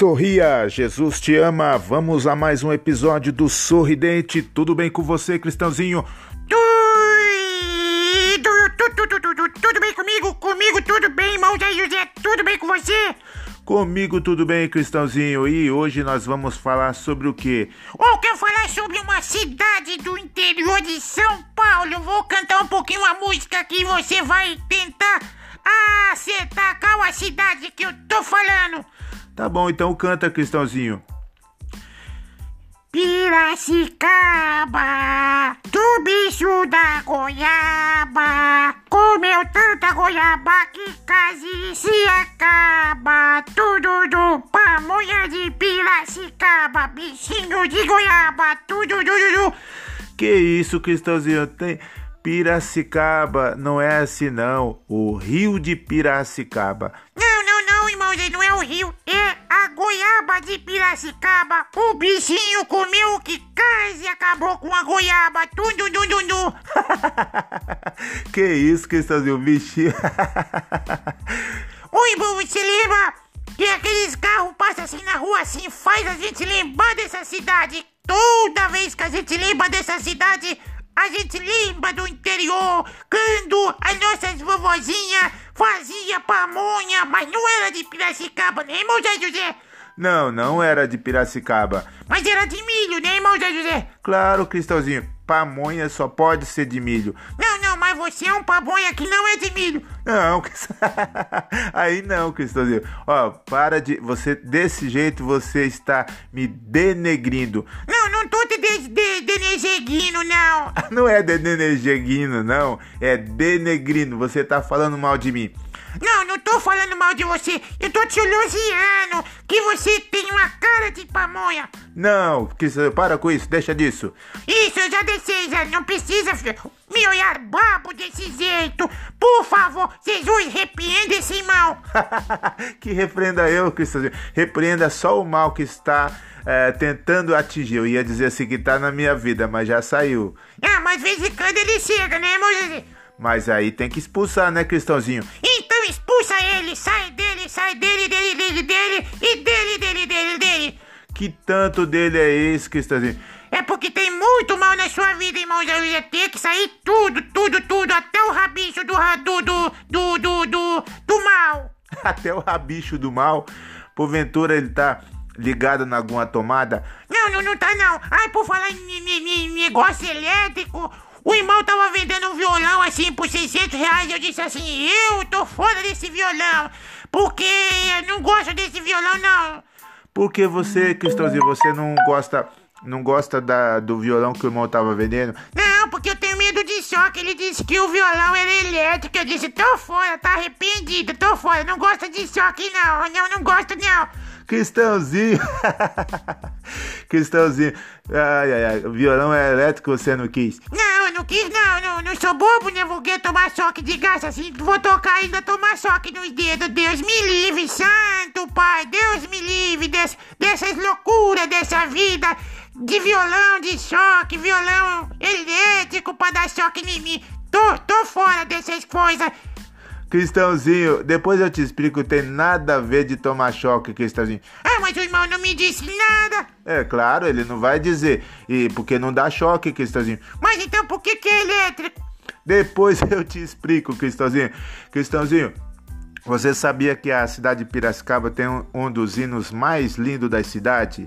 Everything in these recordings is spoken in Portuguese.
Sorria, Jesus te ama. Vamos a mais um episódio do Sorridente. Tudo bem com você, Cristãozinho? Tudo, tudo, tudo, tudo, tudo bem comigo? Comigo tudo bem, irmão Zé José? Tudo bem com você? Comigo tudo bem, Cristãozinho. E hoje nós vamos falar sobre o quê? Eu quero falar sobre uma cidade do interior de São Paulo. Eu vou cantar um pouquinho a música que você vai tentar acertar qual a cidade que eu tô falando. Tá bom, então canta, Cristãozinho. Piracicaba, do bicho da goiaba, comeu tanta goiaba que quase se acaba. Tudo do pamonha de Piracicaba, bichinho de goiaba, tudo do, do, do. Que isso, Cristãozinho? Tem Piracicaba, não é assim não. O Rio de Piracicaba. Não, não, não, é o rio, é a goiaba de Piracicaba. O bichinho comeu que quase acabou com a goiaba, tudo, tudo, tudo. que isso, Cristãozinho? Bichinho. Oi, irmão, você lembra que aqueles carros passam assim na rua assim, faz a gente lembrar dessa cidade. Toda vez que a gente lembra dessa cidade, a gente lembra do interior, quando as nossas vovozinhas fazia pamonha, mas não era de Piracicaba, né, irmão Zé José? Não, não era de Piracicaba. Mas era de milho, né, irmão Zé José? Claro, Cristãozinho. Pamonha só pode ser de milho. Não, não, mas você é um pamonha que não é de milho. Não, aí não, Cristãozinho. Ó, para de. Você, desse jeito, você está me denegrindo. Não, de, de, denejeguindo, não. Não é denejeguindo, não. É denegrindo. Você tá falando mal de mim. Não, não tô falando mal de você. Eu tô te elogiando que você tem uma cara de pamonha. Não, Cristãozinho, para com isso. Deixa disso. Isso, eu já desci, já não precisa me olhar babo desse jeito. Por favor, Jesus, repreenda esse mal. que repreenda eu, Cristãozinho. Repreenda só o mal que está é, tentando atingir. Eu ia dizer assim que tá na minha vida, mas já saiu. Ah, mas vez em quando ele chega, né, irmão? Mas aí tem que expulsar, né, Cristãozinho? Então expulsa ele, sai dele, sai dele, dele, dele, dele, e dele, dele, dele, dele. Que tanto dele é esse, Cristãozinho? É porque tem muito mal na sua vida, irmão. Eu ia ter que sair tudo, tudo, tudo, até o rabicho do, do, do, do, do, do, do mal. Até o rabicho do mal? Porventura ele tá ligado em alguma tomada? Não, não, não tá não. Ai, por falar em, negócio elétrico, o irmão tava vendendo um violão assim por 600 reais. Eu disse assim: Eu tô fora desse violão, porque eu não gosto desse violão, não. Porque você, Cristãozinho, você não gosta. Não gosta da, do violão que o irmão tava vendendo? Não, porque eu tenho medo de choque. Ele disse que o violão era elétrico. Eu disse: Tô fora, tá arrependido, tô fora. Não gosta de choque, não. Não, não gosto, não. Cristãozinho. Cristãozinho. Ai, ai, ai. Violão é elétrico você não quis? Não, eu não quis, não. Não, não sou bobo, né? Vou tomar choque de gás assim. Vou tocar ainda tomar choque nos dedos. Deus me livre, santo pai. Deus me livre des, dessas loucuras dessa vida. De violão, de choque, violão elétrico pra dar choque em mim. Tô, tô fora dessas coisas. Cristãozinho, depois eu te explico, tem nada a ver de tomar choque, Cristãozinho. Ah, mas o irmão não me disse nada. É claro, ele não vai dizer. E porque não dá choque, Cristãozinho. Mas então por que que é elétrico? Depois eu te explico, Cristãozinho. Cristãozinho, você sabia que a cidade de Piracicaba tem um, um dos hinos mais lindos da cidade?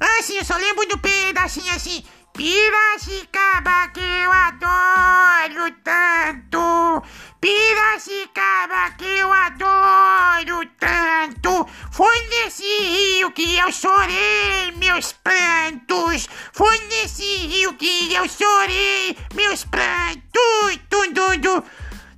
Ah, sim, eu só lembro do pedacinho assim. Piracicaba que eu adoro tanto. Piracicaba que eu adoro tanto. Foi nesse rio que eu chorei meus prantos. Foi nesse rio que eu chorei meus prantos. Tudo, tudo,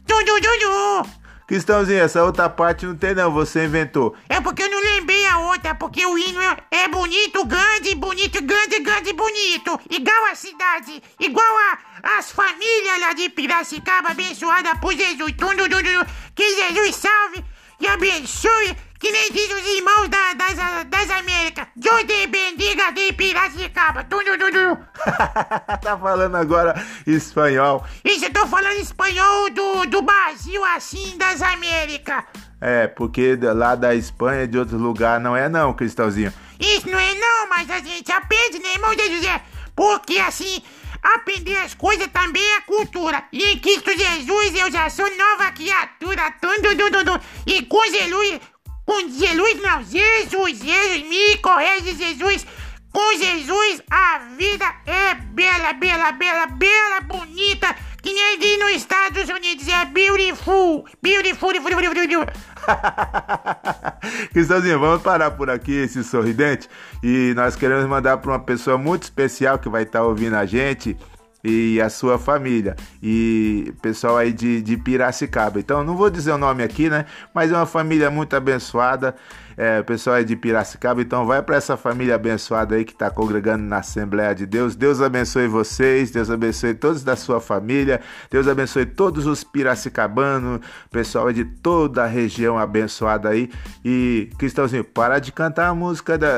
tudo, tudo. Cristãozinho, essa outra parte não tem não, você inventou. É porque eu não lembrei a outra, porque o hino é, bonito, grande, bonito, grande, grande, bonito. Igual a cidade, igual a, as famílias lá de Piracicaba, abençoada por Jesus. Tudo, tudo, tudo. Que Jesus salve e abençoe, que nem diz os irmãos da, das, das Américas. Deus te bendiga de Piracicaba. Tudo, tudo. tá falando agora espanhol. Isso, eu tô falando espanhol do, do Brasil, assim, das Américas. É, porque lá da Espanha, de outro lugar, não é não, Cristãozinho. Isso não é não, mas a gente aprende, né, irmão de José? Porque assim, aprender as coisas também é cultura. E em Cristo Jesus eu já sou nova criatura. Tudo, tudo, tudo. E com Jesus, com Jesus não, Jesus, Jesus, me corrige, Jesus. Com Jesus a vida é bela, bela, bela, bela, bonita. Que nem diz nos Estados Unidos, é beautiful. Beautiful, beautiful, beautiful, beautiful. Cristãozinho, vamos parar por aqui esse sorridente e nós queremos mandar para uma pessoa muito especial que vai estar tá ouvindo a gente e a sua família e pessoal aí de, de Piracicaba. Então não vou dizer o nome aqui, né? Mas é uma família muito abençoada. É, o pessoal é de Piracicaba, então vai para essa família abençoada aí que está congregando na Assembleia de Deus. Deus abençoe vocês, Deus abençoe todos da sua família, Deus abençoe todos os piracicabanos, pessoal é de toda a região abençoada aí. E Cristãozinho, para de cantar a música da,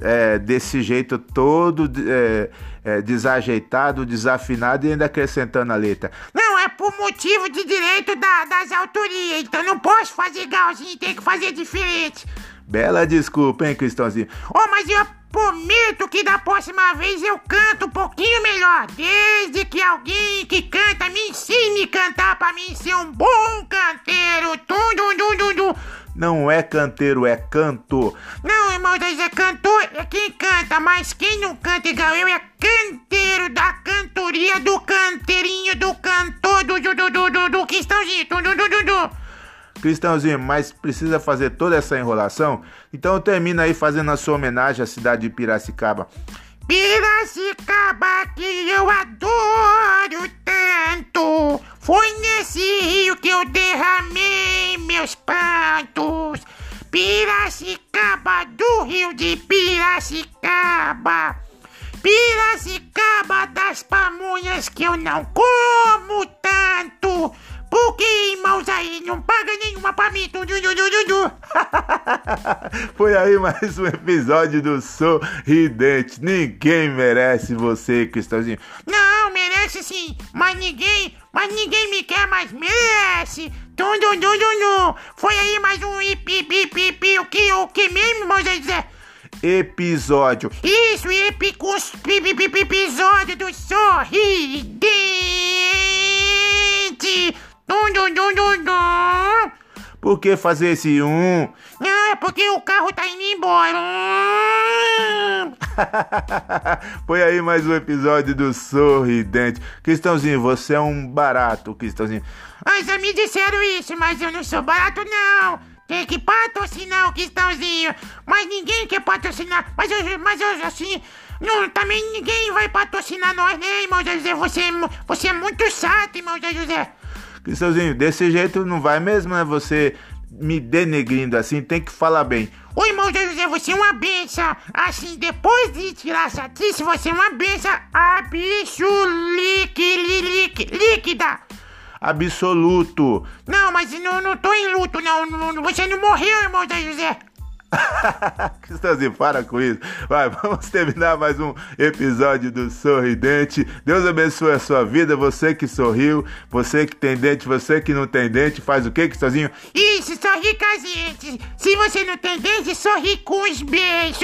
é, desse jeito todo. É, é, desajeitado, desafinado e ainda acrescentando a letra. Não, é por motivo de direito da, das autorias, então não posso fazer igualzinho, tem que fazer diferente. Bela desculpa, hein, Cristãozinho? Oh, mas eu prometo que da próxima vez eu canto um pouquinho melhor, desde que alguém que canta me ensine a cantar pra mim ser um bom canteiro. Tum, dum, dum, dum, dum. Não é canteiro, é canto. Não, irmão, é cantor, é quem canta, mas quem não canta igual eu é canteiro da cantoria, do canteirinho, do cantor, do do do do do, do cristãozinho, do do do do do. Cristãozinho, mas precisa fazer toda essa enrolação? Então termina aí fazendo a sua homenagem à cidade de Piracicaba. Piracicaba que eu adoro tanto, foi nesse rio que eu derramei meus prantos. Piracicaba do rio de Piracicaba. Piracicaba das pamonhas que eu não como tanto. Porque, irmãos aí, não paga nenhuma pra mim. Du, du, du, Foi aí mais um episódio do Sorridente. Ninguém merece você, Cristãozinho. Não, merece sim. Mas ninguém, mas ninguém me quer, mas merece. Dum, dum, dum, dum. Foi aí mais um ipi, ipi, ipi, o que, o que mesmo, José? Episódio. Isso, epicus, episódio do Sorridente. Dum, dum, dum, dum, dum. Por que fazer esse um? Ah, é porque o carro tá indo embora. Foi aí mais um episódio do Sorridente. Cristãozinho, você é um barato, Cristãozinho. Mas já me disseram isso, mas eu não sou barato, não. Tem que patrocinar o Cristãozinho. Mas ninguém quer patrocinar. Mas eu, mas eu assim. Não, também ninguém vai patrocinar nós, né, irmão José? Você, você é muito chato, irmão José. Cristãozinho, desse jeito não vai mesmo, né? Você me denegrindo assim, tem que falar bem. Ô irmão José, você é uma benção. Assim, depois de tirar a chatice, você é uma benção líquida. Absoluto. Não, mas não, não tô em luto, não. não você não morreu, irmão José. Cristãozinho, para com isso. Vai, vamos terminar mais um episódio do Sorridente. Deus abençoe a sua vida. Você que sorriu, você que tem dente, você que não tem dente, faz o que, Cristãozinho? Isso, sorri com as dentes. Se você não tem dente, sorri com os beijos.